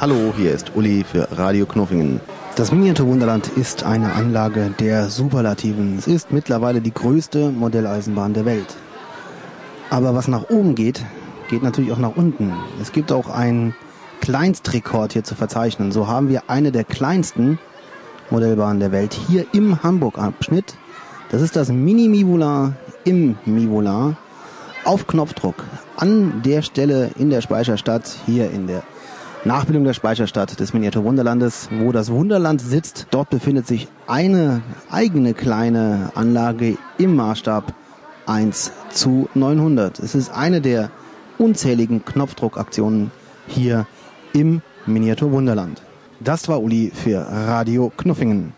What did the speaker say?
Hallo, hier ist Uli für Radio Knuffingen. Das Miniaturwunderland ist eine Anlage der Superlativen. Es ist mittlerweile die größte Modelleisenbahn der Welt. Aber was nach oben geht, geht natürlich auch nach unten. Es gibt auch einen Kleinstrekord hier zu verzeichnen. So haben wir eine der kleinsten Modellbahnen der Welt hier im Hamburg-Abschnitt. Das ist das Mini-Mivula im Mivula auf Knopfdruck an der Stelle in der Speicherstadt, hier in der Nachbildung der Speicherstadt des Miniatur Wunderlandes, wo das Wunderland sitzt. Dort befindet sich eine eigene kleine Anlage im Maßstab 1 zu 900. Es ist eine der unzähligen Knopfdruckaktionen hier im Miniatur Wunderland. Das war Uli für Radio Knuffingen.